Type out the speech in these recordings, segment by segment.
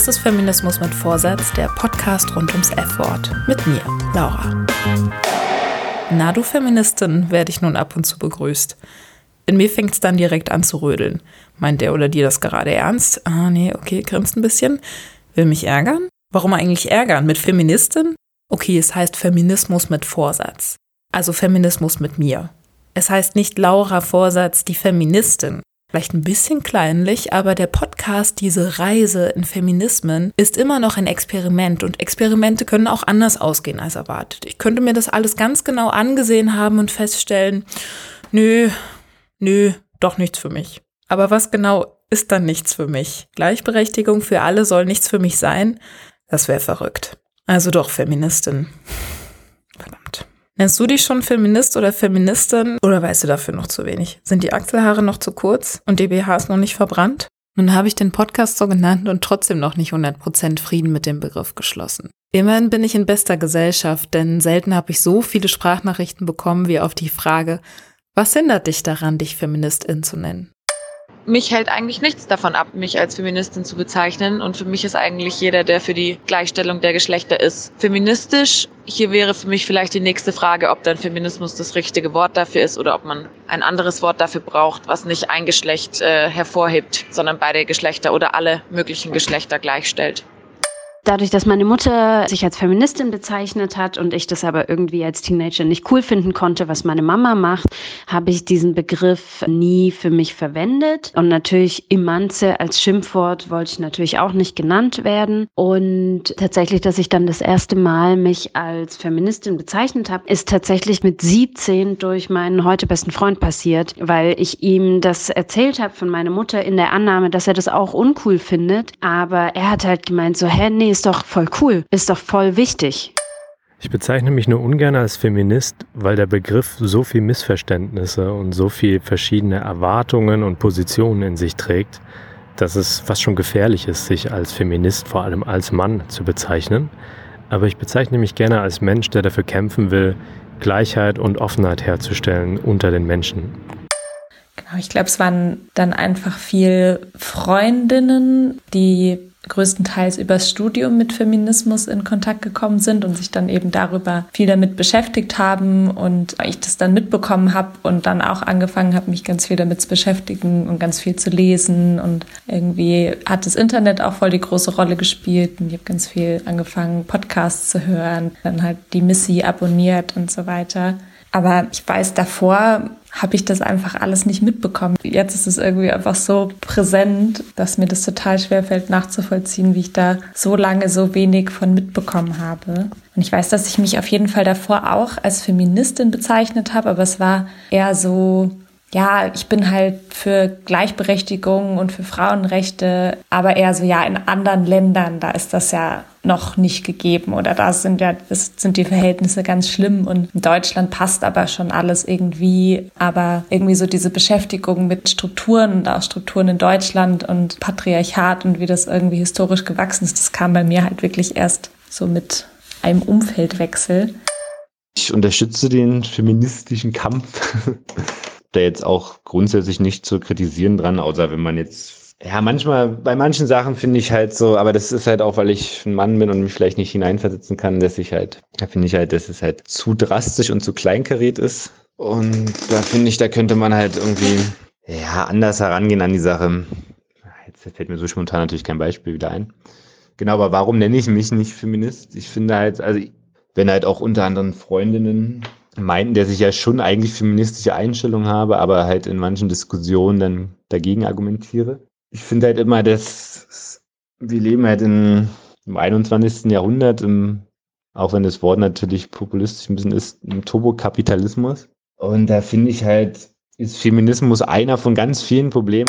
Das ist Feminismus mit Vorsatz, der Podcast rund ums F-Wort. Mit mir, Laura. Na, du Feministin, werde ich nun ab und zu begrüßt. In mir fängt es dann direkt an zu rödeln. Meint der oder die das gerade ernst? Ah, nee, okay, grinst ein bisschen. Will mich ärgern? Warum eigentlich ärgern? Mit Feministin? Okay, es heißt Feminismus mit Vorsatz. Also Feminismus mit mir. Es heißt nicht Laura Vorsatz, die Feministin. Vielleicht ein bisschen kleinlich, aber der Podcast, diese Reise in Feminismen, ist immer noch ein Experiment und Experimente können auch anders ausgehen als erwartet. Ich könnte mir das alles ganz genau angesehen haben und feststellen, nö, nö, doch nichts für mich. Aber was genau ist dann nichts für mich? Gleichberechtigung für alle soll nichts für mich sein? Das wäre verrückt. Also doch Feministin. Nennst du dich schon Feminist oder Feministin oder weißt du dafür noch zu wenig? Sind die Achselhaare noch zu kurz und die BHs noch nicht verbrannt? Nun habe ich den Podcast so genannt und trotzdem noch nicht 100% Frieden mit dem Begriff geschlossen. Immerhin bin ich in bester Gesellschaft, denn selten habe ich so viele Sprachnachrichten bekommen wie auf die Frage, was hindert dich daran, dich Feministin zu nennen? Mich hält eigentlich nichts davon ab, mich als Feministin zu bezeichnen. Und für mich ist eigentlich jeder, der für die Gleichstellung der Geschlechter ist, feministisch. Hier wäre für mich vielleicht die nächste Frage, ob dann Feminismus das richtige Wort dafür ist oder ob man ein anderes Wort dafür braucht, was nicht ein Geschlecht äh, hervorhebt, sondern beide Geschlechter oder alle möglichen Geschlechter gleichstellt. Dadurch, dass meine Mutter sich als Feministin bezeichnet hat und ich das aber irgendwie als Teenager nicht cool finden konnte, was meine Mama macht, habe ich diesen Begriff nie für mich verwendet. Und natürlich Imanze als Schimpfwort wollte ich natürlich auch nicht genannt werden. Und tatsächlich, dass ich dann das erste Mal mich als Feministin bezeichnet habe, ist tatsächlich mit 17 durch meinen heute besten Freund passiert, weil ich ihm das erzählt habe von meiner Mutter in der Annahme, dass er das auch uncool findet. Aber er hat halt gemeint so, hä, nee, ist doch voll cool, ist doch voll wichtig. Ich bezeichne mich nur ungern als Feminist, weil der Begriff so viel Missverständnisse und so viel verschiedene Erwartungen und Positionen in sich trägt, dass es fast schon gefährlich ist, sich als Feminist, vor allem als Mann, zu bezeichnen. Aber ich bezeichne mich gerne als Mensch, der dafür kämpfen will, Gleichheit und Offenheit herzustellen unter den Menschen. Genau, ich glaube, es waren dann einfach viel Freundinnen, die größtenteils übers Studium mit Feminismus in Kontakt gekommen sind und sich dann eben darüber viel damit beschäftigt haben und ich das dann mitbekommen habe und dann auch angefangen habe, mich ganz viel damit zu beschäftigen und ganz viel zu lesen und irgendwie hat das Internet auch voll die große Rolle gespielt und ich habe ganz viel angefangen, Podcasts zu hören, dann halt die Missy abonniert und so weiter. Aber ich weiß, davor habe ich das einfach alles nicht mitbekommen. Jetzt ist es irgendwie einfach so präsent, dass mir das total schwer fällt nachzuvollziehen, wie ich da so lange so wenig von mitbekommen habe. Und ich weiß, dass ich mich auf jeden Fall davor auch als Feministin bezeichnet habe, aber es war eher so ja, ich bin halt für Gleichberechtigung und für Frauenrechte, aber eher so, ja, in anderen Ländern, da ist das ja noch nicht gegeben oder da sind ja, das sind die Verhältnisse ganz schlimm und in Deutschland passt aber schon alles irgendwie, aber irgendwie so diese Beschäftigung mit Strukturen und auch Strukturen in Deutschland und Patriarchat und wie das irgendwie historisch gewachsen ist, das kam bei mir halt wirklich erst so mit einem Umfeldwechsel. Ich unterstütze den feministischen Kampf da jetzt auch grundsätzlich nicht zu kritisieren dran, außer wenn man jetzt, ja, manchmal, bei manchen Sachen finde ich halt so, aber das ist halt auch, weil ich ein Mann bin und mich vielleicht nicht hineinversetzen kann, dass ich halt, da finde ich halt, dass es halt zu drastisch und zu kleinkariert ist. Und da finde ich, da könnte man halt irgendwie, ja, anders herangehen an die Sache. Jetzt fällt mir so spontan natürlich kein Beispiel wieder ein. Genau, aber warum nenne ich mich nicht Feminist? Ich finde halt, also wenn halt auch unter anderem Freundinnen meinten, dass ich ja schon eigentlich feministische Einstellungen habe, aber halt in manchen Diskussionen dann dagegen argumentiere. Ich finde halt immer, dass wir leben halt in, im 21. Jahrhundert, im, auch wenn das Wort natürlich populistisch ein bisschen ist, im Turbokapitalismus. Und da finde ich halt, ist Feminismus einer von ganz vielen Problemen.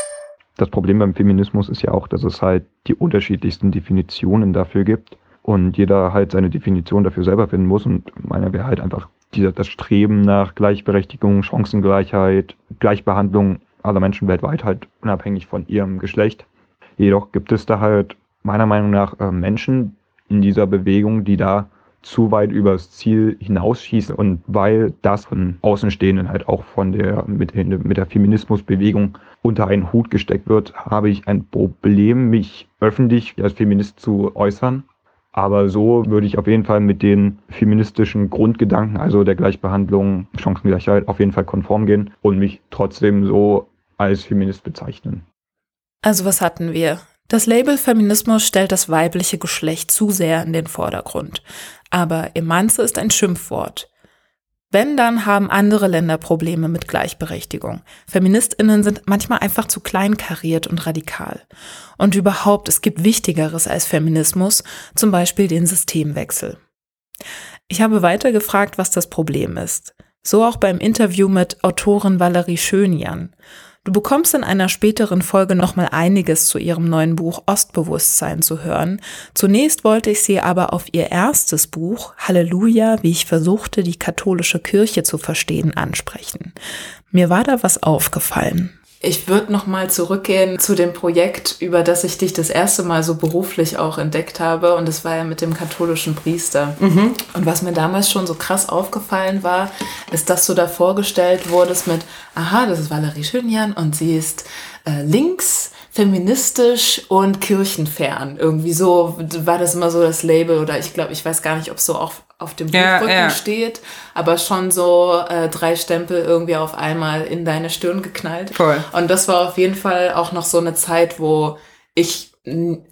Das Problem beim Feminismus ist ja auch, dass es halt die unterschiedlichsten Definitionen dafür gibt und jeder halt seine Definition dafür selber finden muss. Und meiner wäre halt einfach dieser, das Streben nach Gleichberechtigung, Chancengleichheit, Gleichbehandlung aller Menschen weltweit halt unabhängig von ihrem Geschlecht. Jedoch gibt es da halt meiner Meinung nach äh, Menschen in dieser Bewegung, die da zu weit übers Ziel hinausschießen und weil das von Außenstehenden halt auch von der mit, mit der Feminismusbewegung unter einen Hut gesteckt wird, habe ich ein Problem, mich öffentlich als Feminist zu äußern. Aber so würde ich auf jeden Fall mit den feministischen Grundgedanken, also der Gleichbehandlung, Chancengleichheit, auf jeden Fall konform gehen und mich trotzdem so als Feminist bezeichnen. Also was hatten wir? Das Label Feminismus stellt das weibliche Geschlecht zu sehr in den Vordergrund. Aber Emanze ist ein Schimpfwort. Wenn, dann haben andere Länder Probleme mit Gleichberechtigung. Feministinnen sind manchmal einfach zu kleinkariert und radikal. Und überhaupt, es gibt Wichtigeres als Feminismus, zum Beispiel den Systemwechsel. Ich habe weiter gefragt, was das Problem ist. So auch beim Interview mit Autorin Valerie Schönjan. Du bekommst in einer späteren Folge nochmal einiges zu ihrem neuen Buch Ostbewusstsein zu hören. Zunächst wollte ich sie aber auf ihr erstes Buch Halleluja, wie ich versuchte, die katholische Kirche zu verstehen, ansprechen. Mir war da was aufgefallen. Ich würde noch mal zurückgehen zu dem Projekt, über das ich dich das erste Mal so beruflich auch entdeckt habe. Und das war ja mit dem katholischen Priester. Mhm. Und was mir damals schon so krass aufgefallen war, ist, dass du da vorgestellt wurdest mit, aha, das ist Valerie Schönjan und sie ist äh, links, feministisch und kirchenfern. Irgendwie so war das immer so das Label oder ich glaube, ich weiß gar nicht, ob es so auch auf dem Buchrücken ja, ja. steht, aber schon so äh, drei Stempel irgendwie auf einmal in deine Stirn geknallt. Voll. Und das war auf jeden Fall auch noch so eine Zeit, wo ich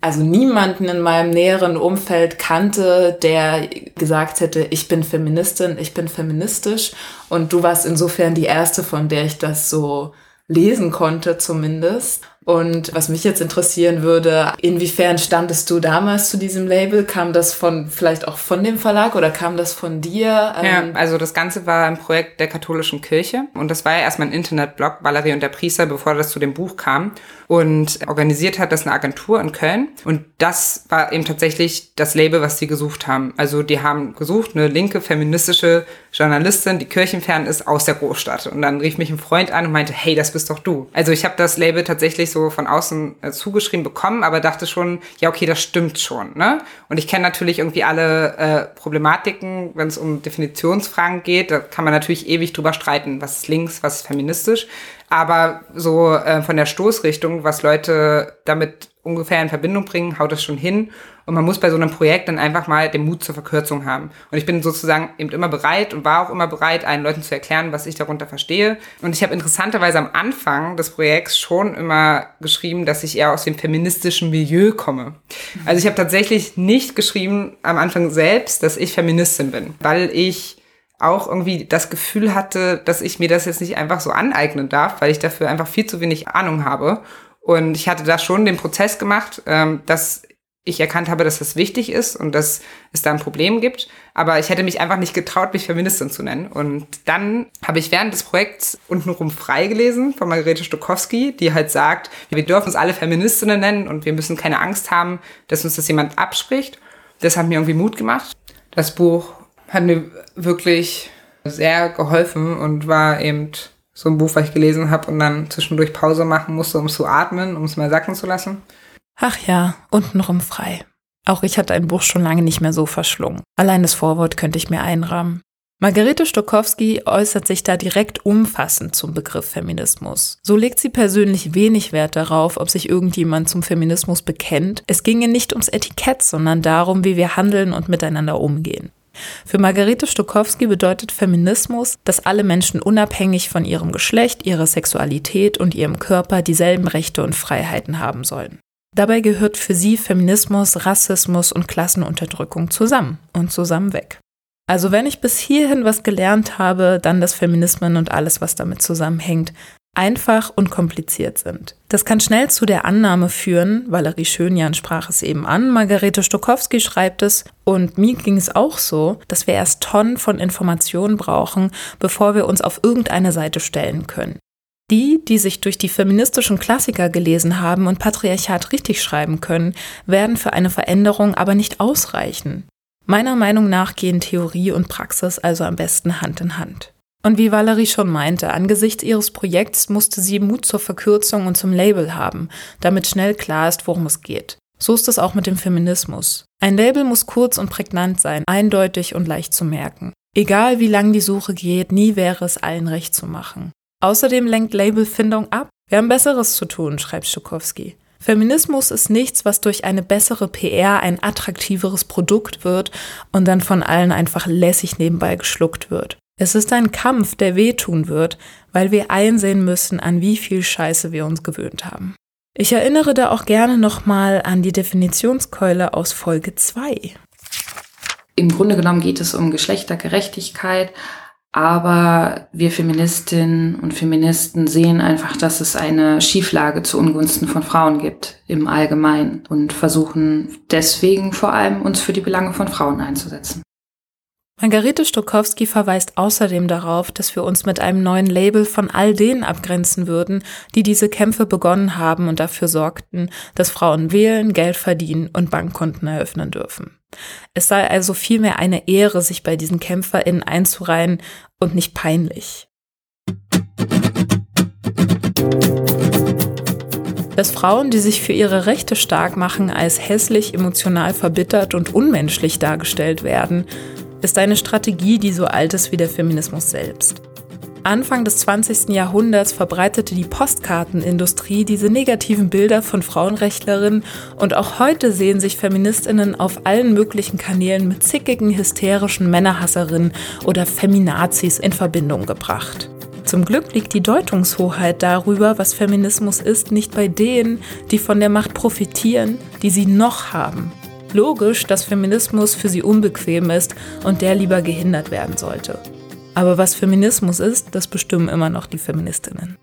also niemanden in meinem näheren Umfeld kannte, der gesagt hätte, ich bin Feministin, ich bin feministisch. Und du warst insofern die erste, von der ich das so lesen konnte zumindest. Und was mich jetzt interessieren würde, inwiefern standest du damals zu diesem Label? Kam das von vielleicht auch von dem Verlag oder kam das von dir? Ja, ähm, also das Ganze war ein Projekt der katholischen Kirche und das war ja erstmal ein Internetblog, Valerie und der Priester, bevor das zu dem Buch kam. Und organisiert hat das eine Agentur in Köln. Und das war eben tatsächlich das Label, was sie gesucht haben. Also die haben gesucht, eine linke feministische Journalistin, die kirchenfern ist, aus der Großstadt. Und dann rief mich ein Freund an und meinte, hey, das bist doch du. Also ich habe das Label tatsächlich so so von außen äh, zugeschrieben bekommen, aber dachte schon, ja, okay, das stimmt schon. Ne? Und ich kenne natürlich irgendwie alle äh, Problematiken, wenn es um Definitionsfragen geht. Da kann man natürlich ewig drüber streiten, was ist links, was ist feministisch. Aber so äh, von der Stoßrichtung, was Leute damit ungefähr in Verbindung bringen, haut das schon hin. Und man muss bei so einem Projekt dann einfach mal den Mut zur Verkürzung haben. Und ich bin sozusagen eben immer bereit und war auch immer bereit, allen Leuten zu erklären, was ich darunter verstehe. Und ich habe interessanterweise am Anfang des Projekts schon immer geschrieben, dass ich eher aus dem feministischen Milieu komme. Also ich habe tatsächlich nicht geschrieben am Anfang selbst, dass ich Feministin bin, weil ich auch irgendwie das Gefühl hatte, dass ich mir das jetzt nicht einfach so aneignen darf, weil ich dafür einfach viel zu wenig Ahnung habe. Und ich hatte da schon den Prozess gemacht, ähm, dass ich erkannt habe, dass das wichtig ist und dass es da ein Problem gibt. Aber ich hätte mich einfach nicht getraut, mich Feministin zu nennen. Und dann habe ich während des Projekts untenrum frei gelesen von Margarete Stokowski, die halt sagt, wir dürfen uns alle Feministinnen nennen und wir müssen keine Angst haben, dass uns das jemand abspricht. Das hat mir irgendwie Mut gemacht. Das Buch hat mir wirklich sehr geholfen und war eben so ein Buch, was ich gelesen habe und dann zwischendurch Pause machen musste, um zu atmen, um es mal sacken zu lassen. Ach ja, untenrum frei. Auch ich hatte ein Buch schon lange nicht mehr so verschlungen. Allein das Vorwort könnte ich mir einrahmen. Margarete Stokowski äußert sich da direkt umfassend zum Begriff Feminismus. So legt sie persönlich wenig Wert darauf, ob sich irgendjemand zum Feminismus bekennt. Es ginge nicht ums Etikett, sondern darum, wie wir handeln und miteinander umgehen. Für Margarete Stokowski bedeutet Feminismus, dass alle Menschen unabhängig von ihrem Geschlecht, ihrer Sexualität und ihrem Körper dieselben Rechte und Freiheiten haben sollen. Dabei gehört für sie Feminismus, Rassismus und Klassenunterdrückung zusammen und zusammen weg. Also wenn ich bis hierhin was gelernt habe, dann dass Feminismen und alles, was damit zusammenhängt, einfach und kompliziert sind. Das kann schnell zu der Annahme führen, Valerie Schönjan sprach es eben an, Margarete Stokowski schreibt es, und mir ging es auch so, dass wir erst Tonnen von Informationen brauchen, bevor wir uns auf irgendeine Seite stellen können. Die, die sich durch die feministischen Klassiker gelesen haben und Patriarchat richtig schreiben können, werden für eine Veränderung aber nicht ausreichen. Meiner Meinung nach gehen Theorie und Praxis also am besten Hand in Hand. Und wie Valerie schon meinte, angesichts ihres Projekts musste sie Mut zur Verkürzung und zum Label haben, damit schnell klar ist, worum es geht. So ist es auch mit dem Feminismus. Ein Label muss kurz und prägnant sein, eindeutig und leicht zu merken. Egal wie lang die Suche geht, nie wäre es allen recht zu machen. Außerdem lenkt Labelfindung ab. Wir haben Besseres zu tun, schreibt Schukowski. Feminismus ist nichts, was durch eine bessere PR ein attraktiveres Produkt wird und dann von allen einfach lässig nebenbei geschluckt wird. Es ist ein Kampf, der wehtun wird, weil wir einsehen müssen, an wie viel Scheiße wir uns gewöhnt haben. Ich erinnere da auch gerne nochmal an die Definitionskeule aus Folge 2. Im Grunde genommen geht es um Geschlechtergerechtigkeit, aber wir Feministinnen und Feministen sehen einfach, dass es eine Schieflage zu Ungunsten von Frauen gibt im Allgemeinen und versuchen deswegen vor allem uns für die Belange von Frauen einzusetzen. Margarete Stokowski verweist außerdem darauf, dass wir uns mit einem neuen Label von all denen abgrenzen würden, die diese Kämpfe begonnen haben und dafür sorgten, dass Frauen wählen, Geld verdienen und Bankkonten eröffnen dürfen. Es sei also vielmehr eine Ehre, sich bei diesen KämpferInnen einzureihen und nicht peinlich. Dass Frauen, die sich für ihre Rechte stark machen, als hässlich, emotional verbittert und unmenschlich dargestellt werden, ist eine Strategie, die so alt ist wie der Feminismus selbst. Anfang des 20. Jahrhunderts verbreitete die Postkartenindustrie diese negativen Bilder von Frauenrechtlerinnen und auch heute sehen sich Feministinnen auf allen möglichen Kanälen mit zickigen, hysterischen Männerhasserinnen oder Feminazis in Verbindung gebracht. Zum Glück liegt die Deutungshoheit darüber, was Feminismus ist, nicht bei denen, die von der Macht profitieren, die sie noch haben, Logisch, dass Feminismus für sie unbequem ist und der lieber gehindert werden sollte. Aber was Feminismus ist, das bestimmen immer noch die Feministinnen.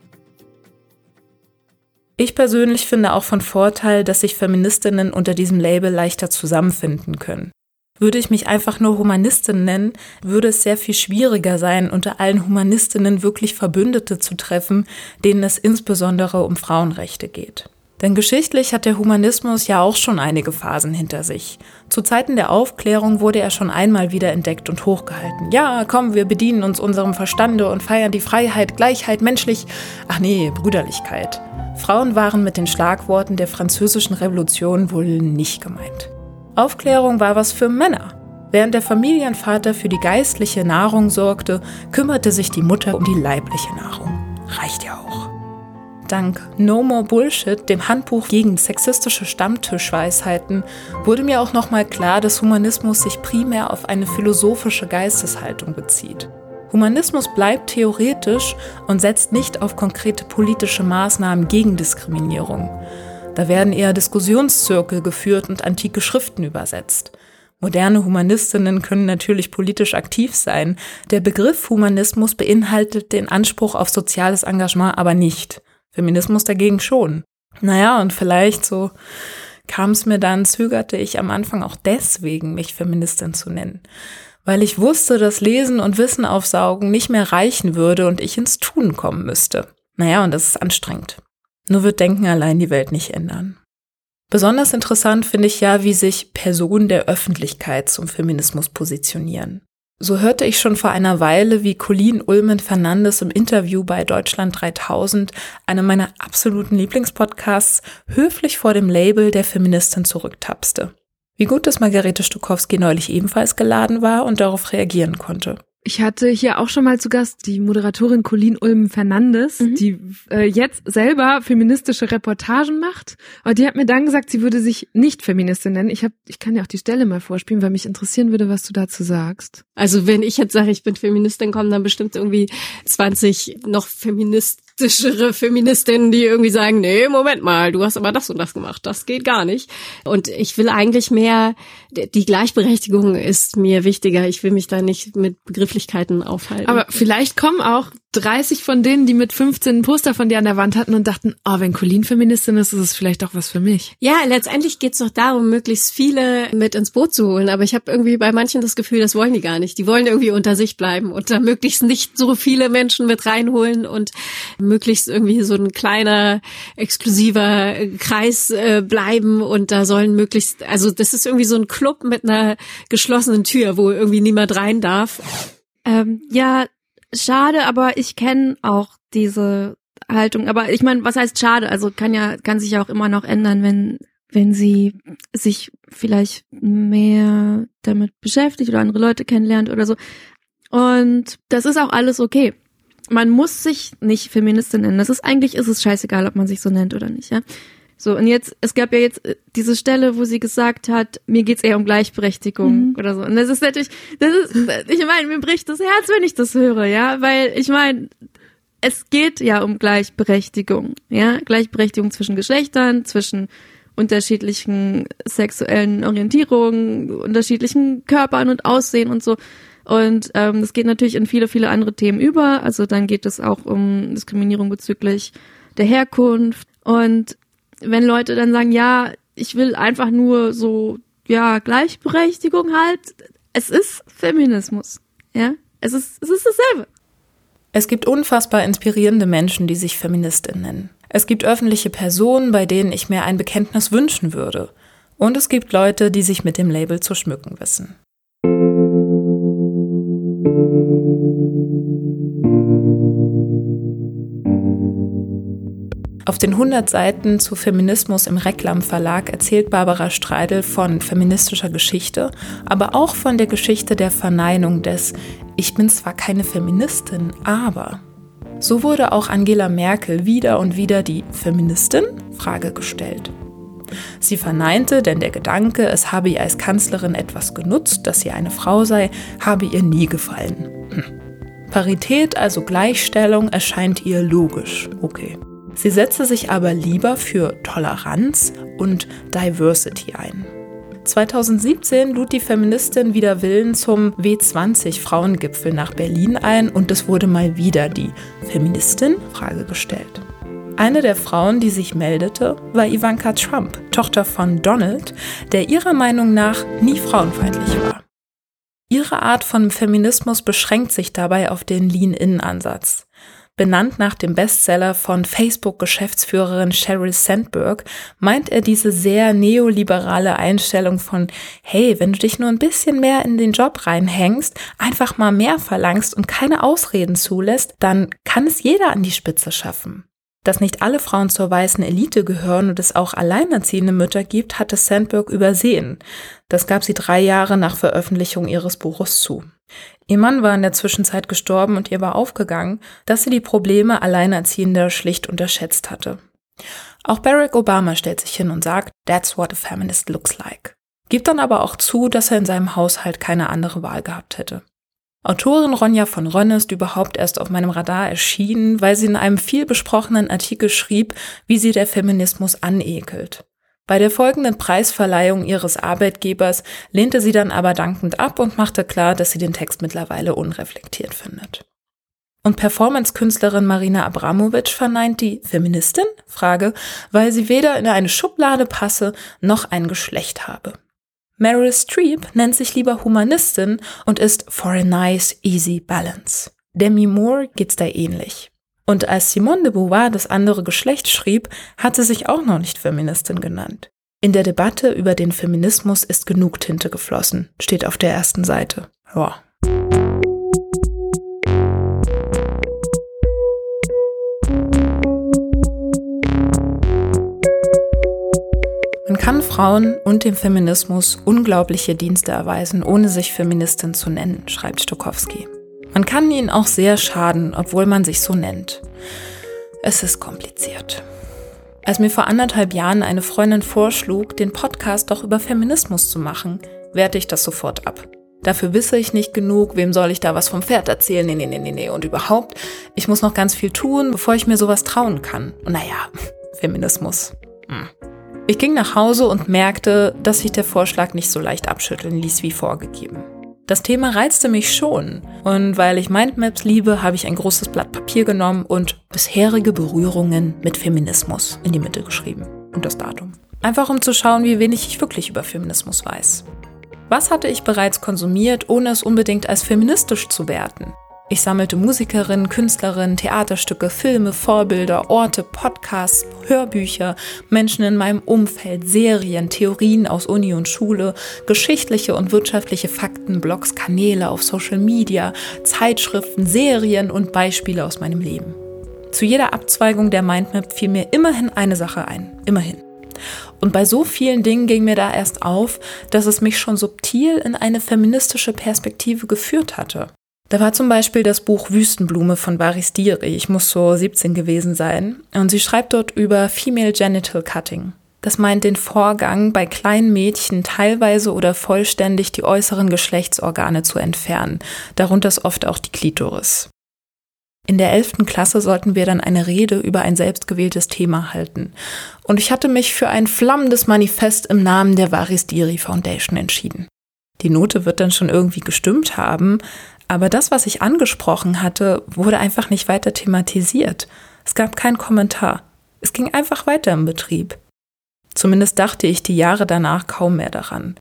Ich persönlich finde auch von Vorteil, dass sich Feministinnen unter diesem Label leichter zusammenfinden können. Würde ich mich einfach nur Humanistin nennen, würde es sehr viel schwieriger sein, unter allen Humanistinnen wirklich Verbündete zu treffen, denen es insbesondere um Frauenrechte geht. Denn geschichtlich hat der Humanismus ja auch schon einige Phasen hinter sich. Zu Zeiten der Aufklärung wurde er schon einmal wieder entdeckt und hochgehalten. Ja, komm, wir bedienen uns unserem Verstande und feiern die Freiheit, Gleichheit, menschlich. Ach nee, Brüderlichkeit. Frauen waren mit den Schlagworten der französischen Revolution wohl nicht gemeint. Aufklärung war was für Männer. Während der Familienvater für die geistliche Nahrung sorgte, kümmerte sich die Mutter um die leibliche Nahrung. Reicht ja auch. Dank No More Bullshit, dem Handbuch gegen sexistische Stammtischweisheiten, wurde mir auch nochmal klar, dass Humanismus sich primär auf eine philosophische Geisteshaltung bezieht. Humanismus bleibt theoretisch und setzt nicht auf konkrete politische Maßnahmen gegen Diskriminierung. Da werden eher Diskussionszirkel geführt und antike Schriften übersetzt. Moderne Humanistinnen können natürlich politisch aktiv sein. Der Begriff Humanismus beinhaltet den Anspruch auf soziales Engagement aber nicht. Feminismus dagegen schon. Naja, und vielleicht so kam es mir dann, zögerte ich am Anfang auch deswegen, mich Feministin zu nennen. Weil ich wusste, dass Lesen und Wissen aufsaugen nicht mehr reichen würde und ich ins Tun kommen müsste. Naja, und das ist anstrengend. Nur wird Denken allein die Welt nicht ändern. Besonders interessant finde ich ja, wie sich Personen der Öffentlichkeit zum Feminismus positionieren. So hörte ich schon vor einer Weile, wie Colleen Ulmen Fernandes im Interview bei Deutschland 3000, einem meiner absoluten Lieblingspodcasts, höflich vor dem Label der Feministin zurücktapste. Wie gut, dass Margarete Stukowski neulich ebenfalls geladen war und darauf reagieren konnte. Ich hatte hier auch schon mal zu Gast die Moderatorin Colleen Ulm Fernandes, mhm. die äh, jetzt selber feministische Reportagen macht. Aber die hat mir dann gesagt, sie würde sich nicht Feministin nennen. Ich hab, ich kann ja auch die Stelle mal vorspielen, weil mich interessieren würde, was du dazu sagst. Also wenn ich jetzt sage, ich bin Feministin, kommen dann bestimmt irgendwie 20 noch Feminist feministischere Feministinnen, die irgendwie sagen, nee, Moment mal, du hast aber das und das gemacht, das geht gar nicht. Und ich will eigentlich mehr, die Gleichberechtigung ist mir wichtiger. Ich will mich da nicht mit Begrifflichkeiten aufhalten. Aber vielleicht kommen auch 30 von denen, die mit 15 ein Poster von dir an der Wand hatten und dachten, oh, wenn Colleen Feministin ist, ist es vielleicht auch was für mich. Ja, letztendlich geht's doch darum, möglichst viele mit ins Boot zu holen. Aber ich habe irgendwie bei manchen das Gefühl, das wollen die gar nicht. Die wollen irgendwie unter sich bleiben und da möglichst nicht so viele Menschen mit reinholen und möglichst irgendwie so ein kleiner, exklusiver Kreis äh, bleiben und da sollen möglichst, also das ist irgendwie so ein Club mit einer geschlossenen Tür, wo irgendwie niemand rein darf. Ähm, ja, schade, aber ich kenne auch diese Haltung. Aber ich meine, was heißt schade? Also kann ja, kann sich ja auch immer noch ändern, wenn wenn sie sich vielleicht mehr damit beschäftigt oder andere Leute kennenlernt oder so. Und das ist auch alles okay. Man muss sich nicht Feministin nennen. Das ist eigentlich ist es scheißegal, ob man sich so nennt oder nicht, ja. So, und jetzt, es gab ja jetzt äh, diese Stelle, wo sie gesagt hat, mir geht's eher um Gleichberechtigung mhm. oder so. Und das ist natürlich, das ist, ich meine, mir bricht das Herz, wenn ich das höre, ja, weil ich meine, es geht ja um Gleichberechtigung, ja, Gleichberechtigung zwischen Geschlechtern, zwischen unterschiedlichen sexuellen Orientierungen, unterschiedlichen Körpern und Aussehen und so. Und ähm, das geht natürlich in viele, viele andere Themen über. Also dann geht es auch um Diskriminierung bezüglich der Herkunft. Und wenn Leute dann sagen, ja, ich will einfach nur so, ja, Gleichberechtigung halt, es ist Feminismus. Ja, es ist, es ist dasselbe. Es gibt unfassbar inspirierende Menschen, die sich Feministin nennen. Es gibt öffentliche Personen, bei denen ich mir ein Bekenntnis wünschen würde. Und es gibt Leute, die sich mit dem Label zu schmücken wissen. Auf den 100 Seiten zu Feminismus im Reklam Verlag erzählt Barbara Streidel von feministischer Geschichte, aber auch von der Geschichte der Verneinung des Ich bin zwar keine Feministin, aber. So wurde auch Angela Merkel wieder und wieder die Feministin Frage gestellt. Sie verneinte, denn der Gedanke, es habe ihr als Kanzlerin etwas genutzt, dass sie eine Frau sei, habe ihr nie gefallen. Hm. Parität, also Gleichstellung, erscheint ihr logisch. Okay. Sie setzte sich aber lieber für Toleranz und Diversity ein. 2017 lud die Feministin wieder Willen zum W20 Frauengipfel nach Berlin ein und es wurde mal wieder die Feministin Frage gestellt. Eine der Frauen, die sich meldete, war Ivanka Trump, Tochter von Donald, der ihrer Meinung nach nie frauenfeindlich war. Ihre Art von Feminismus beschränkt sich dabei auf den Lean-In-Ansatz benannt nach dem Bestseller von Facebook-Geschäftsführerin Sheryl Sandberg, meint er diese sehr neoliberale Einstellung von, hey, wenn du dich nur ein bisschen mehr in den Job reinhängst, einfach mal mehr verlangst und keine Ausreden zulässt, dann kann es jeder an die Spitze schaffen. Dass nicht alle Frauen zur weißen Elite gehören und es auch alleinerziehende Mütter gibt, hatte Sandberg übersehen. Das gab sie drei Jahre nach Veröffentlichung ihres Buches zu. Ihr Mann war in der Zwischenzeit gestorben und ihr war aufgegangen, dass sie die Probleme Alleinerziehender schlicht unterschätzt hatte. Auch Barack Obama stellt sich hin und sagt, That's what a feminist looks like. Gibt dann aber auch zu, dass er in seinem Haushalt keine andere Wahl gehabt hätte. Autorin Ronja von Rönne ist überhaupt erst auf meinem Radar erschienen, weil sie in einem viel besprochenen Artikel schrieb, wie sie der Feminismus anekelt. Bei der folgenden Preisverleihung ihres Arbeitgebers lehnte sie dann aber dankend ab und machte klar, dass sie den Text mittlerweile unreflektiert findet. Und Performance-Künstlerin Marina Abramovic verneint die Feministin? Frage, weil sie weder in eine Schublade passe noch ein Geschlecht habe. Meryl Streep nennt sich lieber Humanistin und ist for a nice, easy balance. Demi Moore geht's da ähnlich. Und als Simone de Beauvoir das andere Geschlecht schrieb, hat sie sich auch noch nicht Feministin genannt. In der Debatte über den Feminismus ist genug Tinte geflossen, steht auf der ersten Seite. Ja. Man kann Frauen und dem Feminismus unglaubliche Dienste erweisen, ohne sich Feministin zu nennen, schreibt Stokowski. Man kann ihnen auch sehr schaden, obwohl man sich so nennt. Es ist kompliziert. Als mir vor anderthalb Jahren eine Freundin vorschlug, den Podcast doch über Feminismus zu machen, wehrte ich das sofort ab. Dafür wisse ich nicht genug, wem soll ich da was vom Pferd erzählen? Nee, nee, nee, nee, nee. Und überhaupt, ich muss noch ganz viel tun, bevor ich mir sowas trauen kann. Und naja, Feminismus. Hm. Ich ging nach Hause und merkte, dass sich der Vorschlag nicht so leicht abschütteln ließ wie vorgegeben. Das Thema reizte mich schon. Und weil ich Mindmaps liebe, habe ich ein großes Blatt Papier genommen und bisherige Berührungen mit Feminismus in die Mitte geschrieben. Und das Datum. Einfach um zu schauen, wie wenig ich wirklich über Feminismus weiß. Was hatte ich bereits konsumiert, ohne es unbedingt als feministisch zu werten? Ich sammelte Musikerinnen, Künstlerinnen, Theaterstücke, Filme, Vorbilder, Orte, Podcasts, Hörbücher, Menschen in meinem Umfeld, Serien, Theorien aus Uni und Schule, geschichtliche und wirtschaftliche Fakten, Blogs, Kanäle auf Social Media, Zeitschriften, Serien und Beispiele aus meinem Leben. Zu jeder Abzweigung der Mindmap fiel mir immerhin eine Sache ein. Immerhin. Und bei so vielen Dingen ging mir da erst auf, dass es mich schon subtil in eine feministische Perspektive geführt hatte. Da war zum Beispiel das Buch Wüstenblume von Baris Diri. Ich muss so 17 gewesen sein. Und sie schreibt dort über Female Genital Cutting. Das meint den Vorgang, bei kleinen Mädchen teilweise oder vollständig die äußeren Geschlechtsorgane zu entfernen. Darunter ist oft auch die Klitoris. In der elften Klasse sollten wir dann eine Rede über ein selbstgewähltes Thema halten. Und ich hatte mich für ein flammendes Manifest im Namen der Varis Diri Foundation entschieden. Die Note wird dann schon irgendwie gestimmt haben, aber das, was ich angesprochen hatte, wurde einfach nicht weiter thematisiert. Es gab keinen Kommentar. Es ging einfach weiter im Betrieb. Zumindest dachte ich die Jahre danach kaum mehr daran.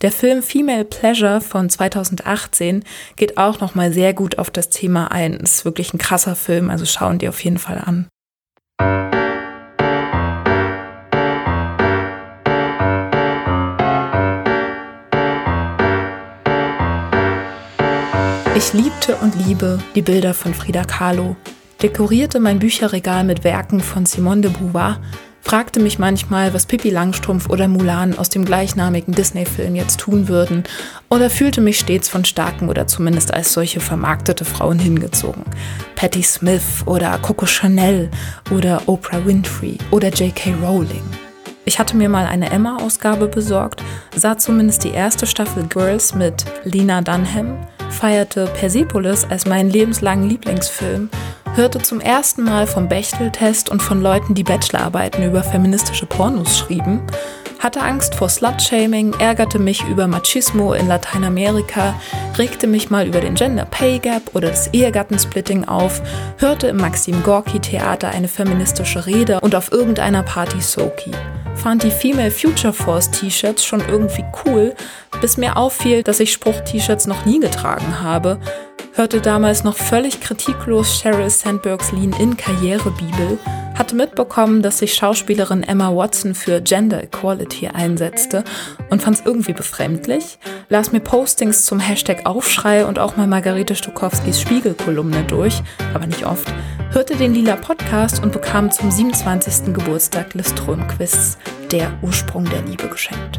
Der Film Female Pleasure von 2018 geht auch noch mal sehr gut auf das Thema ein. Ist wirklich ein krasser Film, also schauen die auf jeden Fall an. Ich liebte und liebe die Bilder von Frida Kahlo, dekorierte mein Bücherregal mit Werken von Simone de Beauvoir, fragte mich manchmal, was Pippi Langstrumpf oder Mulan aus dem gleichnamigen Disney-Film jetzt tun würden, oder fühlte mich stets von starken oder zumindest als solche vermarktete Frauen hingezogen. Patti Smith oder Coco Chanel oder Oprah Winfrey oder J.K. Rowling. Ich hatte mir mal eine Emma-Ausgabe besorgt, sah zumindest die erste Staffel Girls mit Lena Dunham, feierte Persepolis als meinen lebenslangen Lieblingsfilm, hörte zum ersten Mal vom Bechtel-Test und von Leuten, die Bachelorarbeiten über feministische Pornos schrieben, hatte Angst vor Slut-Shaming, ärgerte mich über Machismo in Lateinamerika, regte mich mal über den Gender Pay Gap oder das Ehegattensplitting auf, hörte im Maxim Gorki Theater eine feministische Rede und auf irgendeiner Party Soki. Fand die Female Future Force T-Shirts schon irgendwie cool, bis mir auffiel, dass ich Spruch-T-Shirts noch nie getragen habe, hörte damals noch völlig kritiklos Sheryl Sandbergs Lean-In-Karrierebibel, hatte mitbekommen, dass sich Schauspielerin Emma Watson für Gender Equality einsetzte und fand es irgendwie befremdlich, las mir Postings zum Hashtag Aufschrei und auch mal Margarete Stokowskis Spiegelkolumne durch, aber nicht oft, hörte den Lila Podcast und bekam zum 27. Geburtstag Liz Strömquists Der Ursprung der Liebe geschenkt.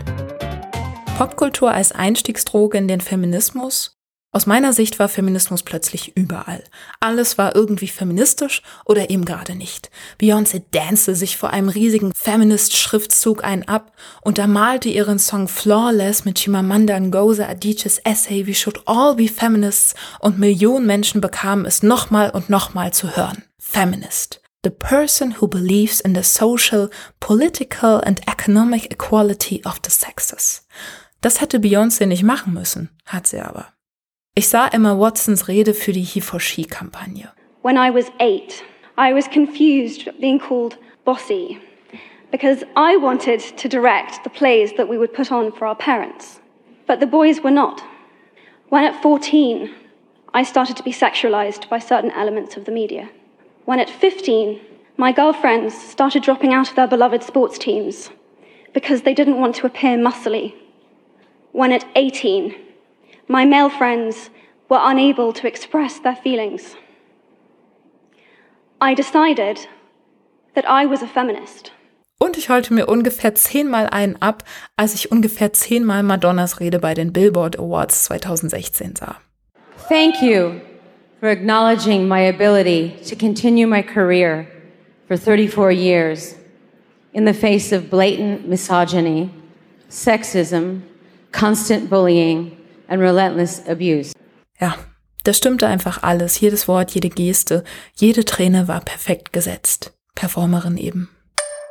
Popkultur als Einstiegsdroge in den Feminismus aus meiner Sicht war Feminismus plötzlich überall. Alles war irgendwie feministisch oder eben gerade nicht. Beyoncé danste sich vor einem riesigen Feminist-Schriftzug ein ab, untermalte ihren Song Flawless mit Chimamanda Ngozi Adichie's Essay We Should All Be Feminists und Millionen Menschen bekamen es nochmal und nochmal zu hören. Feminist. The person who believes in the social, political and economic equality of the sexes. Das hätte Beyoncé nicht machen müssen, hat sie aber. Ich sah Emma Watsons Rede für die He for She Kampagne. When I was eight, I was confused being called bossy because I wanted to direct the plays that we would put on for our parents, but the boys were not. When at 14, I started to be sexualized by certain elements of the media. When at 15, my girlfriends started dropping out of their beloved sports teams because they didn't want to appear muscly. When at 18, my male friends were unable to express their feelings. I decided that I was a feminist. Und ich heulte mir ungefähr zehnmal einen ab, als ich ungefähr zehnmal Madonnas Rede bei den Billboard Awards 2016 sah. Thank you for acknowledging my ability to continue my career for 34 years in the face of blatant misogyny, sexism, constant bullying, and relentless abuse. Ja, das stimmte einfach alles. Jedes Wort, jede Geste, jede Träne war perfekt gesetzt. Performerin eben.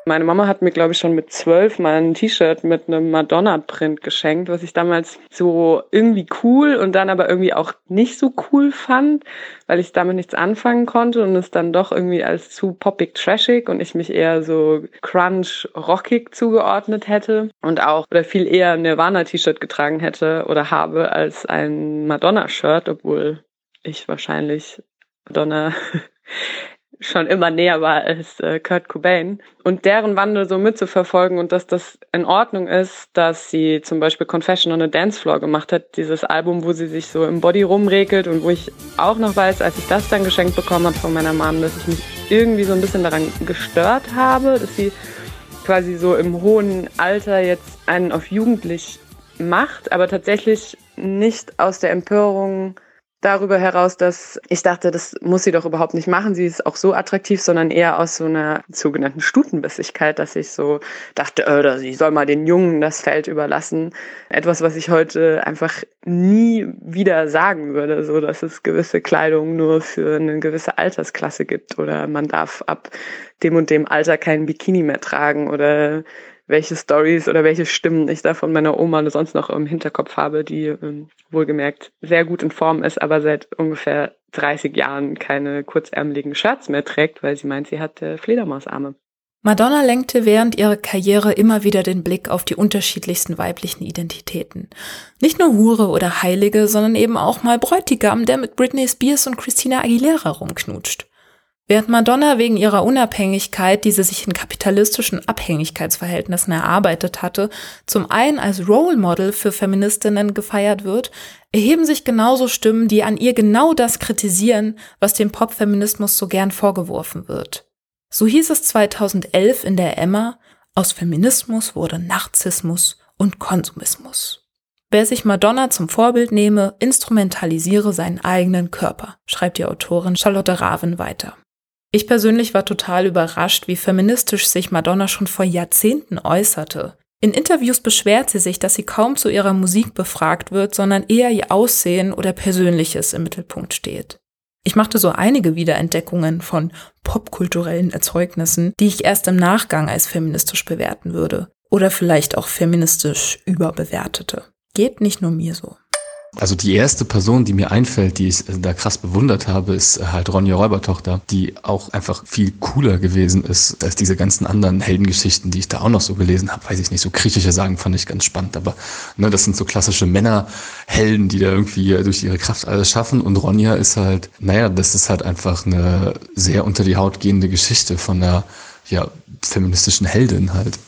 Meine Mama hat mir, glaube ich, schon mit zwölf mal ein T-Shirt mit einem Madonna-Print geschenkt, was ich damals so irgendwie cool und dann aber irgendwie auch nicht so cool fand, weil ich damit nichts anfangen konnte und es dann doch irgendwie als zu poppig trashig und ich mich eher so crunch rockig zugeordnet hätte und auch oder viel eher ein Nirvana-T-Shirt getragen hätte oder habe als ein Madonna-Shirt, obwohl ich wahrscheinlich Madonna schon immer näher war als äh, Kurt Cobain. Und deren Wandel so mitzuverfolgen und dass das in Ordnung ist, dass sie zum Beispiel Confession on a Dance Floor gemacht hat, dieses Album, wo sie sich so im Body rumregelt und wo ich auch noch weiß, als ich das dann geschenkt bekommen habe von meiner Mom, dass ich mich irgendwie so ein bisschen daran gestört habe, dass sie quasi so im hohen Alter jetzt einen auf jugendlich macht, aber tatsächlich nicht aus der Empörung darüber heraus, dass ich dachte, das muss sie doch überhaupt nicht machen. Sie ist auch so attraktiv, sondern eher aus so einer sogenannten Stutenbissigkeit, dass ich so dachte, äh, sie soll mal den Jungen das Feld überlassen. Etwas, was ich heute einfach nie wieder sagen würde, so dass es gewisse Kleidung nur für eine gewisse Altersklasse gibt oder man darf ab dem und dem Alter kein Bikini mehr tragen oder welche Stories oder welche Stimmen ich da von meiner Oma sonst noch im Hinterkopf habe, die ähm, wohlgemerkt sehr gut in Form ist, aber seit ungefähr 30 Jahren keine kurzärmeligen Shirts mehr trägt, weil sie meint, sie hat äh, Fledermausarme. Madonna lenkte während ihrer Karriere immer wieder den Blick auf die unterschiedlichsten weiblichen Identitäten. Nicht nur Hure oder Heilige, sondern eben auch mal Bräutigam, der mit Britney Spears und Christina Aguilera rumknutscht. Während Madonna wegen ihrer Unabhängigkeit, die sie sich in kapitalistischen Abhängigkeitsverhältnissen erarbeitet hatte, zum einen als Role Model für Feministinnen gefeiert wird, erheben sich genauso Stimmen, die an ihr genau das kritisieren, was dem Popfeminismus so gern vorgeworfen wird. So hieß es 2011 in der Emma, aus Feminismus wurde Narzissmus und Konsumismus. Wer sich Madonna zum Vorbild nehme, instrumentalisiere seinen eigenen Körper, schreibt die Autorin Charlotte Raven weiter. Ich persönlich war total überrascht, wie feministisch sich Madonna schon vor Jahrzehnten äußerte. In Interviews beschwert sie sich, dass sie kaum zu ihrer Musik befragt wird, sondern eher ihr Aussehen oder Persönliches im Mittelpunkt steht. Ich machte so einige Wiederentdeckungen von popkulturellen Erzeugnissen, die ich erst im Nachgang als feministisch bewerten würde oder vielleicht auch feministisch überbewertete. Geht nicht nur mir so. Also die erste Person, die mir einfällt, die ich da krass bewundert habe, ist halt Ronja Räubertochter, die auch einfach viel cooler gewesen ist als diese ganzen anderen Heldengeschichten, die ich da auch noch so gelesen habe. Weiß ich nicht, so griechische Sagen fand ich ganz spannend, aber ne, das sind so klassische Männerhelden, die da irgendwie durch ihre Kraft alles schaffen. Und Ronja ist halt, naja, das ist halt einfach eine sehr unter die Haut gehende Geschichte von einer ja, feministischen Heldin halt.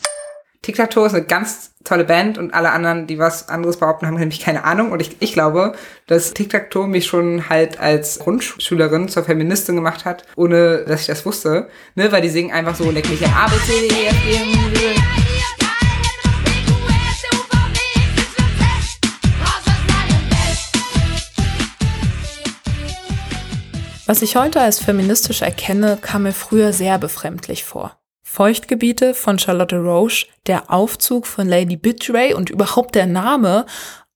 Tic-Tac-Toe ist eine ganz tolle Band und alle anderen, die was anderes behaupten, haben nämlich keine Ahnung. Und ich, ich glaube, dass Tic-Tac-Toe mich schon halt als Grundschülerin zur Feministin gemacht hat, ohne dass ich das wusste. Ne? Weil die singen einfach so, leck mich am A, B, C, D, E, F, G, M, Was ich heute als feministisch erkenne, kam mir früher sehr befremdlich vor. Feuchtgebiete von Charlotte Roche, der Aufzug von Lady Bitray und überhaupt der Name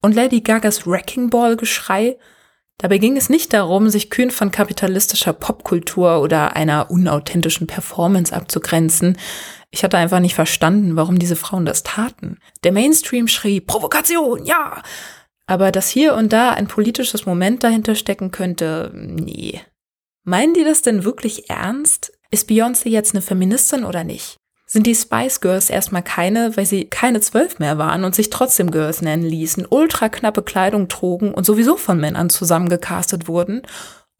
und Lady Gagas Wrecking Ball Geschrei. Dabei ging es nicht darum, sich kühn von kapitalistischer Popkultur oder einer unauthentischen Performance abzugrenzen. Ich hatte einfach nicht verstanden, warum diese Frauen das taten. Der Mainstream schrie Provokation, ja. Aber dass hier und da ein politisches Moment dahinter stecken könnte, nee. Meinen die das denn wirklich ernst? Ist Beyoncé jetzt eine Feministin oder nicht? Sind die Spice Girls erstmal keine, weil sie keine zwölf mehr waren und sich trotzdem Girls nennen ließen, ultra knappe Kleidung trugen und sowieso von Männern zusammengecastet wurden?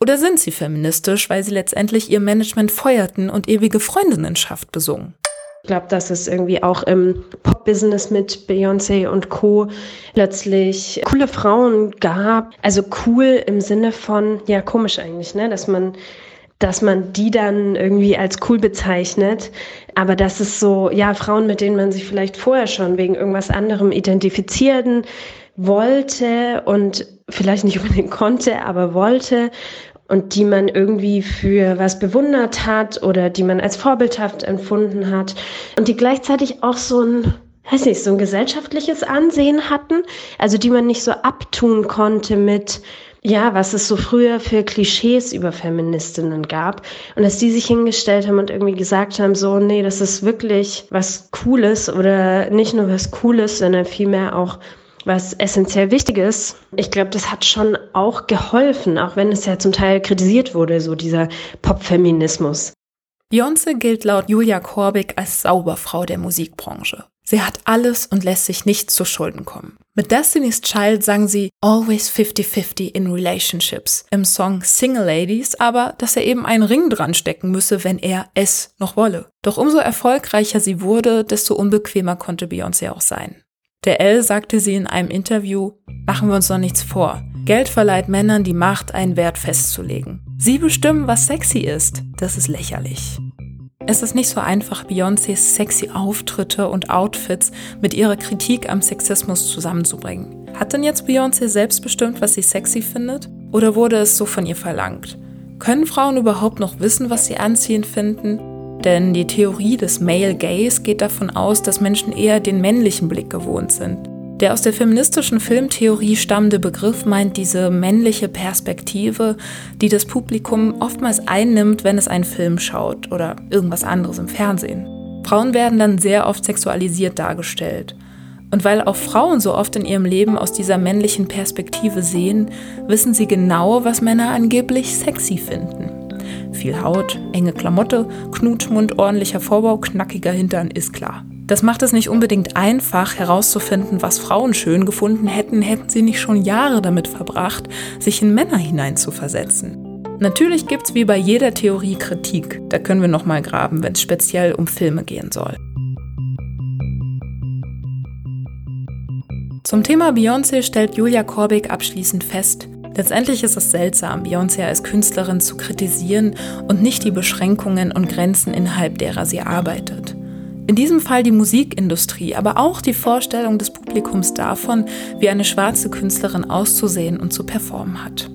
Oder sind sie feministisch, weil sie letztendlich ihr Management feuerten und ewige Freundinnenschaft besungen? Ich glaube, dass es irgendwie auch im Pop-Business mit Beyoncé und Co. plötzlich coole Frauen gab. Also cool im Sinne von, ja, komisch eigentlich, ne? Dass man dass man die dann irgendwie als cool bezeichnet. Aber das ist so, ja, Frauen, mit denen man sich vielleicht vorher schon wegen irgendwas anderem identifizieren wollte und vielleicht nicht unbedingt konnte, aber wollte und die man irgendwie für was bewundert hat oder die man als vorbildhaft empfunden hat und die gleichzeitig auch so ein weiß nicht, so ein gesellschaftliches Ansehen hatten, also die man nicht so abtun konnte mit, ja, was es so früher für Klischees über Feministinnen gab und dass die sich hingestellt haben und irgendwie gesagt haben, so, nee, das ist wirklich was Cooles oder nicht nur was Cooles, sondern vielmehr auch was essentiell Wichtiges. Ich glaube, das hat schon auch geholfen, auch wenn es ja zum Teil kritisiert wurde, so dieser Popfeminismus. Beyoncé gilt laut Julia Korbig als Sauberfrau der Musikbranche. Sie hat alles und lässt sich nichts zu Schulden kommen. Mit Destiny's Child sang sie Always 50-50 in Relationships im Song Single Ladies, aber dass er eben einen Ring dran stecken müsse, wenn er es noch wolle. Doch umso erfolgreicher sie wurde, desto unbequemer konnte Beyoncé auch sein. Der L sagte sie in einem Interview, machen wir uns noch nichts vor. Geld verleiht Männern die Macht, einen Wert festzulegen. Sie bestimmen, was sexy ist. Das ist lächerlich. Es ist nicht so einfach, Beyoncés sexy Auftritte und Outfits mit ihrer Kritik am Sexismus zusammenzubringen. Hat denn jetzt Beyoncé selbst bestimmt, was sie sexy findet? Oder wurde es so von ihr verlangt? Können Frauen überhaupt noch wissen, was sie anziehend finden? Denn die Theorie des Male Gaze geht davon aus, dass Menschen eher den männlichen Blick gewohnt sind. Der aus der feministischen Filmtheorie stammende Begriff meint diese männliche Perspektive, die das Publikum oftmals einnimmt, wenn es einen Film schaut oder irgendwas anderes im Fernsehen. Frauen werden dann sehr oft sexualisiert dargestellt. Und weil auch Frauen so oft in ihrem Leben aus dieser männlichen Perspektive sehen, wissen sie genau, was Männer angeblich sexy finden. Viel Haut, enge Klamotte, Knutschmund, ordentlicher Vorbau, knackiger Hintern ist klar. Das macht es nicht unbedingt einfach herauszufinden, was Frauen schön gefunden hätten, hätten sie nicht schon Jahre damit verbracht, sich in Männer hineinzuversetzen. Natürlich gibt's wie bei jeder Theorie Kritik. Da können wir nochmal graben, wenn es speziell um Filme gehen soll. Zum Thema Beyoncé stellt Julia Korbig abschließend fest, letztendlich ist es seltsam, Beyoncé als Künstlerin zu kritisieren und nicht die Beschränkungen und Grenzen innerhalb derer sie arbeitet. In diesem Fall die Musikindustrie, aber auch die Vorstellung des Publikums davon, wie eine schwarze Künstlerin auszusehen und zu performen hat.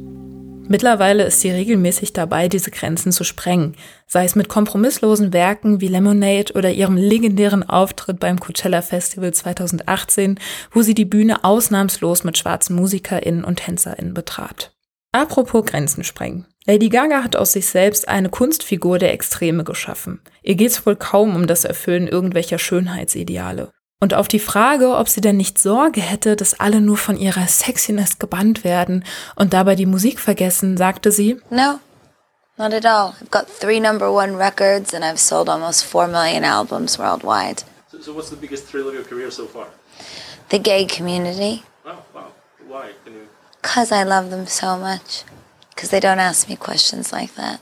Mittlerweile ist sie regelmäßig dabei, diese Grenzen zu sprengen, sei es mit kompromisslosen Werken wie Lemonade oder ihrem legendären Auftritt beim Coachella Festival 2018, wo sie die Bühne ausnahmslos mit schwarzen MusikerInnen und TänzerInnen betrat. Apropos Grenzen sprengen. Lady Gaga hat aus sich selbst eine Kunstfigur der Extreme geschaffen. Ihr geht's wohl kaum um das Erfüllen irgendwelcher Schönheitsideale. Und auf die Frage, ob sie denn nicht Sorge hätte, dass alle nur von ihrer Sexiness gebannt werden und dabei die Musik vergessen, sagte sie, No, not at all. I've got three number one records and I've sold almost four million albums worldwide. So, so what's the biggest thrill of your career so far? The gay community. Oh, wow. Why? Because I love them so much. Because they don't ask me questions like that.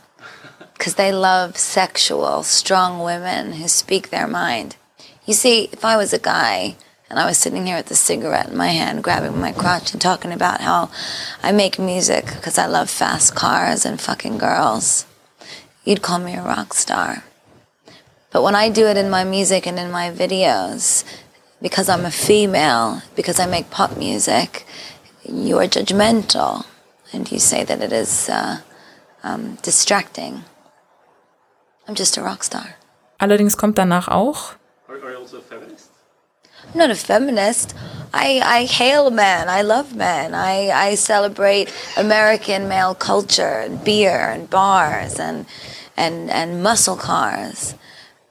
Because they love sexual, strong women who speak their mind. You see, if I was a guy and I was sitting here with a cigarette in my hand, grabbing my crotch and talking about how I make music because I love fast cars and fucking girls, you'd call me a rock star. But when I do it in my music and in my videos, because I'm a female, because I make pop music, you are judgmental and you say that it is uh, um, distracting. I'm just a rock star. Allerdings kommt danach auch, Are, are you also a feminist? I'm not a feminist. I, I hail men. I love men. I, I celebrate American male culture and beer and bars and, and, and muscle cars.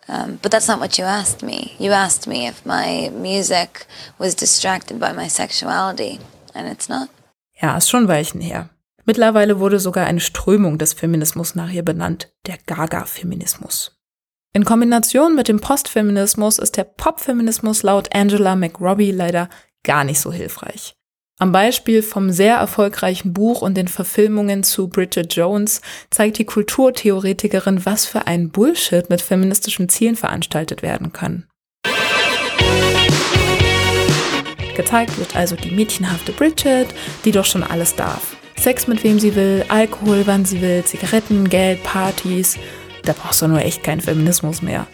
Um, but that's not what you asked me. You asked me if my music was distracted by my sexuality, and it's not. Ja, ist schon Weichen her. Mittlerweile wurde sogar eine Strömung des Feminismus nach ihr benannt, der Gaga-Feminismus. In Kombination mit dem Postfeminismus ist der Popfeminismus laut Angela McRobbie leider gar nicht so hilfreich. Am Beispiel vom sehr erfolgreichen Buch und den Verfilmungen zu Bridget Jones zeigt die Kulturtheoretikerin, was für ein Bullshit mit feministischen Zielen veranstaltet werden kann. Gezeigt wird also die mädchenhafte Bridget, die doch schon alles darf. Sex mit wem sie will, Alkohol wann sie will, Zigaretten, Geld, Partys. Da brauchst du nur echt keinen Feminismus mehr.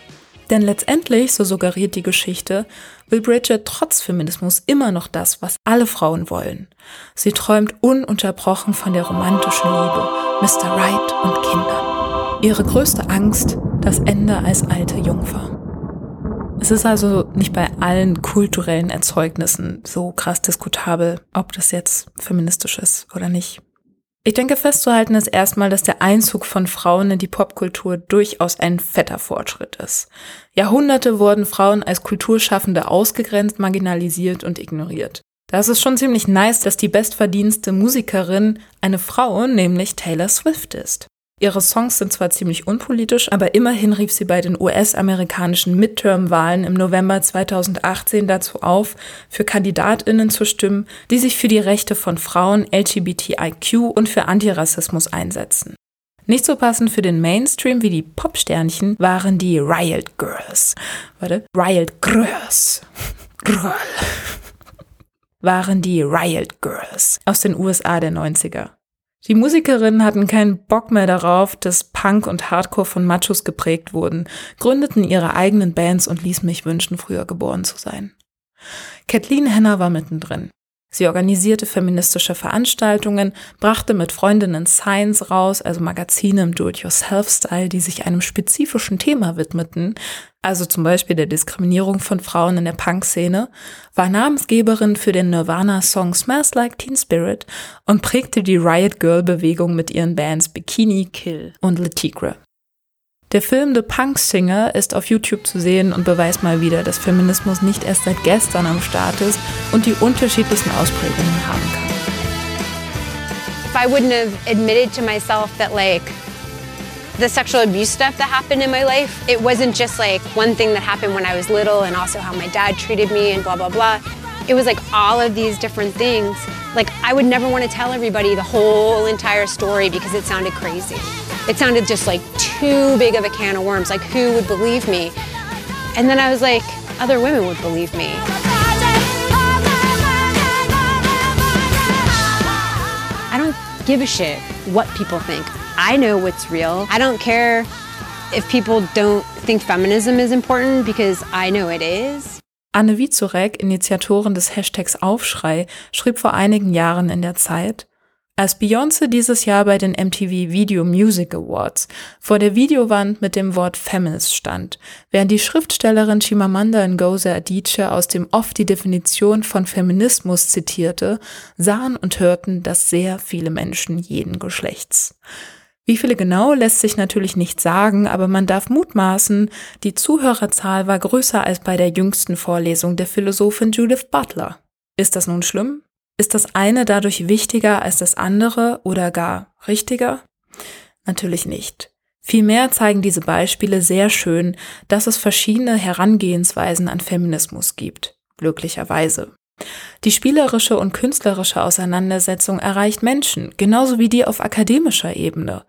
Denn letztendlich, so suggeriert die Geschichte, will Bridget trotz Feminismus immer noch das, was alle Frauen wollen. Sie träumt ununterbrochen von der romantischen Liebe, Mr. Right und Kindern. Ihre größte Angst, das Ende als alte Jungfer. Es ist also nicht bei allen kulturellen Erzeugnissen so krass diskutabel, ob das jetzt feministisch ist oder nicht. Ich denke festzuhalten ist erstmal, dass der Einzug von Frauen in die Popkultur durchaus ein fetter Fortschritt ist. Jahrhunderte wurden Frauen als Kulturschaffende ausgegrenzt, marginalisiert und ignoriert. Da ist schon ziemlich nice, dass die bestverdienste Musikerin eine Frau, nämlich Taylor Swift ist. Ihre Songs sind zwar ziemlich unpolitisch, aber immerhin rief sie bei den US-amerikanischen Midterm-Wahlen im November 2018 dazu auf, für Kandidatinnen zu stimmen, die sich für die Rechte von Frauen, LGBTIQ und für Antirassismus einsetzen. Nicht so passend für den Mainstream wie die Popsternchen waren die Riot Girls. Warte, Riot Girls. Girl. waren die Riot Girls aus den USA der 90er. Die Musikerinnen hatten keinen Bock mehr darauf, dass Punk und Hardcore von Machos geprägt wurden, gründeten ihre eigenen Bands und ließen mich wünschen, früher geboren zu sein. Kathleen Henner war mittendrin. Sie organisierte feministische Veranstaltungen, brachte mit Freundinnen Science raus, also Magazine im Do-it-yourself-Style, die sich einem spezifischen Thema widmeten, also zum Beispiel der Diskriminierung von Frauen in der Punk-Szene, war Namensgeberin für den Nirvana-Song Smells Like Teen Spirit und prägte die Riot Girl-Bewegung mit ihren Bands Bikini, Kill und Le Tigre. Der Film The Punk Singer ist auf YouTube zu sehen und beweist mal wieder, dass Feminismus nicht erst seit gestern am Start ist und die unterschiedlichsten Ausprägungen haben kann. If I wouldn't have admitted to myself that like the sexual abuse stuff that happened in my life, it wasn't just like one thing that happened when I was little and also how my dad treated me and blah blah blah. It was like all of these different things. Like I would never want to tell everybody the whole entire story because it sounded crazy. It sounded just like too big of a can of worms. Like, who would believe me? And then I was like, other women would believe me. I don't give a shit what people think. I know what's real. I don't care if people don't think feminism is important because I know it is. Anne Wiezorek, Initiatorin des Hashtags Aufschrei, schrieb vor einigen Jahren in der Zeit, als Beyoncé dieses Jahr bei den MTV Video Music Awards vor der Videowand mit dem Wort Feminist stand, während die Schriftstellerin Chimamanda Ngozi Adichie aus dem Off die Definition von Feminismus zitierte, sahen und hörten das sehr viele Menschen jeden Geschlechts. Wie viele genau lässt sich natürlich nicht sagen, aber man darf mutmaßen, die Zuhörerzahl war größer als bei der jüngsten Vorlesung der Philosophin Judith Butler. Ist das nun schlimm? Ist das eine dadurch wichtiger als das andere oder gar richtiger? Natürlich nicht. Vielmehr zeigen diese Beispiele sehr schön, dass es verschiedene Herangehensweisen an Feminismus gibt. Glücklicherweise. Die spielerische und künstlerische Auseinandersetzung erreicht Menschen, genauso wie die auf akademischer Ebene.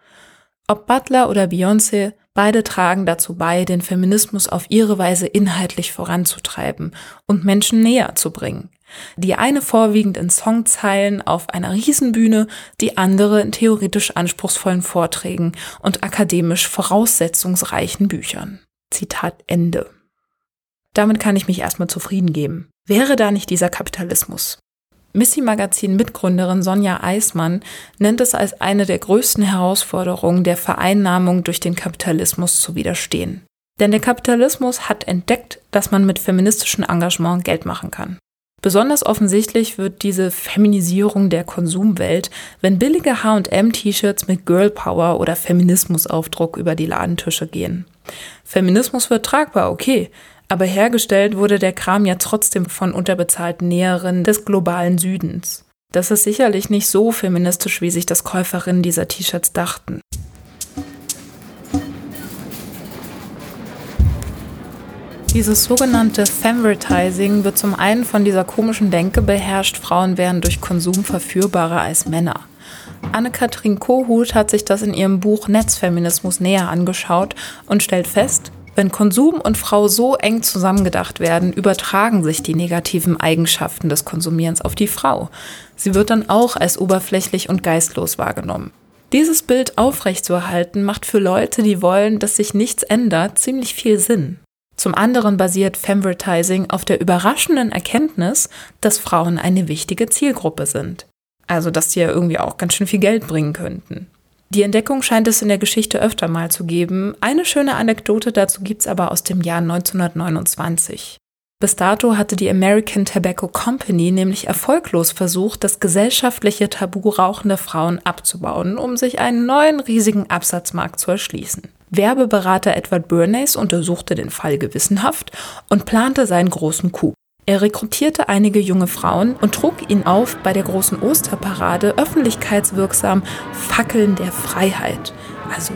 Ob Butler oder Beyoncé, beide tragen dazu bei, den Feminismus auf ihre Weise inhaltlich voranzutreiben und Menschen näher zu bringen. Die eine vorwiegend in Songzeilen auf einer Riesenbühne, die andere in theoretisch anspruchsvollen Vorträgen und akademisch voraussetzungsreichen Büchern. Zitat Ende. Damit kann ich mich erstmal zufrieden geben. Wäre da nicht dieser Kapitalismus? Missy Magazin Mitgründerin Sonja Eismann nennt es als eine der größten Herausforderungen der Vereinnahmung durch den Kapitalismus zu widerstehen. Denn der Kapitalismus hat entdeckt, dass man mit feministischem Engagement Geld machen kann. Besonders offensichtlich wird diese Feminisierung der Konsumwelt, wenn billige HM-T-Shirts mit Girl Power oder Feminismusaufdruck über die Ladentische gehen. Feminismus wird tragbar, okay, aber hergestellt wurde der Kram ja trotzdem von unterbezahlten Näherinnen des globalen Südens. Das ist sicherlich nicht so feministisch, wie sich das Käuferinnen dieser T-Shirts dachten. Dieses sogenannte Femvertising wird zum einen von dieser komischen Denke beherrscht, Frauen wären durch Konsum verführbarer als Männer. Anne-Kathrin Kohut hat sich das in ihrem Buch Netzfeminismus näher angeschaut und stellt fest, wenn Konsum und Frau so eng zusammengedacht werden, übertragen sich die negativen Eigenschaften des Konsumierens auf die Frau. Sie wird dann auch als oberflächlich und geistlos wahrgenommen. Dieses Bild aufrechtzuerhalten macht für Leute, die wollen, dass sich nichts ändert, ziemlich viel Sinn. Zum anderen basiert Femvertising auf der überraschenden Erkenntnis, dass Frauen eine wichtige Zielgruppe sind. Also, dass sie ja irgendwie auch ganz schön viel Geld bringen könnten. Die Entdeckung scheint es in der Geschichte öfter mal zu geben. Eine schöne Anekdote dazu gibt's aber aus dem Jahr 1929. Bis dato hatte die American Tobacco Company nämlich erfolglos versucht, das gesellschaftliche Tabu rauchender Frauen abzubauen, um sich einen neuen riesigen Absatzmarkt zu erschließen. Werbeberater Edward Bernays untersuchte den Fall gewissenhaft und plante seinen großen Coup. Er rekrutierte einige junge Frauen und trug ihnen auf, bei der großen Osterparade öffentlichkeitswirksam Fackeln der Freiheit, also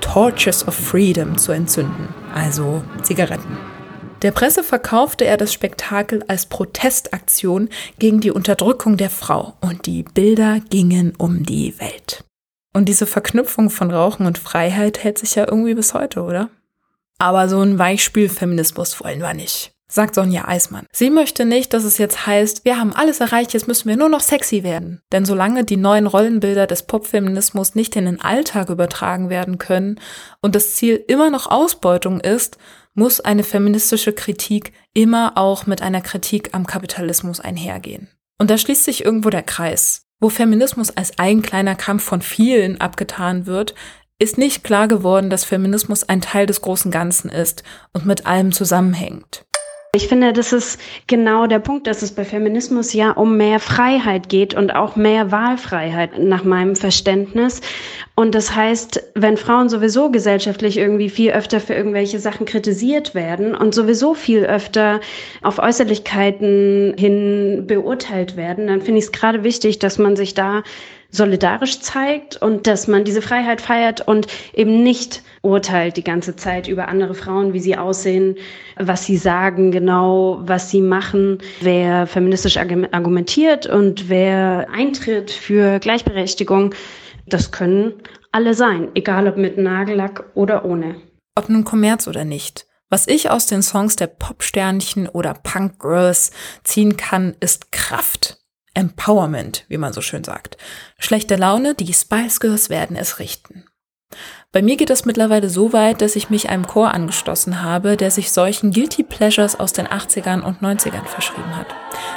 Torches of Freedom, zu entzünden, also Zigaretten. Der Presse verkaufte er das Spektakel als Protestaktion gegen die Unterdrückung der Frau und die Bilder gingen um die Welt. Und diese Verknüpfung von Rauchen und Freiheit hält sich ja irgendwie bis heute, oder? Aber so ein Weichspülfeminismus wollen wir nicht. Sagt Sonja Eismann. Sie möchte nicht, dass es jetzt heißt, wir haben alles erreicht, jetzt müssen wir nur noch sexy werden. Denn solange die neuen Rollenbilder des Popfeminismus nicht in den Alltag übertragen werden können und das Ziel immer noch Ausbeutung ist, muss eine feministische Kritik immer auch mit einer Kritik am Kapitalismus einhergehen. Und da schließt sich irgendwo der Kreis. Wo Feminismus als ein kleiner Kampf von vielen abgetan wird, ist nicht klar geworden, dass Feminismus ein Teil des großen Ganzen ist und mit allem zusammenhängt. Ich finde, das ist genau der Punkt, dass es bei Feminismus ja um mehr Freiheit geht und auch mehr Wahlfreiheit nach meinem Verständnis. Und das heißt, wenn Frauen sowieso gesellschaftlich irgendwie viel öfter für irgendwelche Sachen kritisiert werden und sowieso viel öfter auf Äußerlichkeiten hin beurteilt werden, dann finde ich es gerade wichtig, dass man sich da solidarisch zeigt und dass man diese Freiheit feiert und eben nicht urteilt die ganze Zeit über andere Frauen, wie sie aussehen, was sie sagen, genau, was sie machen, wer feministisch argumentiert und wer eintritt für Gleichberechtigung. Das können alle sein, egal ob mit Nagellack oder ohne. Ob nun Kommerz oder nicht. Was ich aus den Songs der Popsternchen oder Punk Girls ziehen kann, ist Kraft. Empowerment, wie man so schön sagt. Schlechte Laune, die Spice Girls werden es richten. Bei mir geht es mittlerweile so weit, dass ich mich einem Chor angeschlossen habe, der sich solchen Guilty Pleasures aus den 80ern und 90ern verschrieben hat.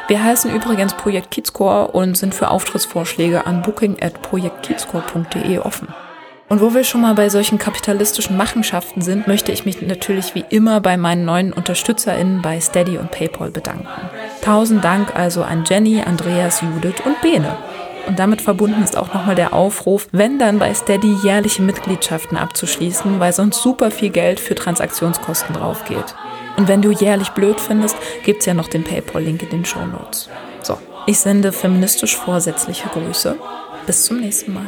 Wir heißen übrigens Projekt Kiezchor und sind für Auftrittsvorschläge an booking at projektkiezchor.de offen. Und wo wir schon mal bei solchen kapitalistischen Machenschaften sind, möchte ich mich natürlich wie immer bei meinen neuen UnterstützerInnen bei Steady und PayPal bedanken. Tausend Dank also an Jenny, Andreas, Judith und Bene. Und damit verbunden ist auch nochmal der Aufruf, wenn dann bei Steady jährliche Mitgliedschaften abzuschließen, weil sonst super viel Geld für Transaktionskosten drauf geht. Und wenn du jährlich blöd findest, gibt's ja noch den PayPal-Link in den Show Notes. So, ich sende feministisch vorsätzliche Grüße. Bis zum nächsten Mal.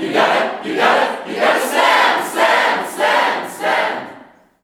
You got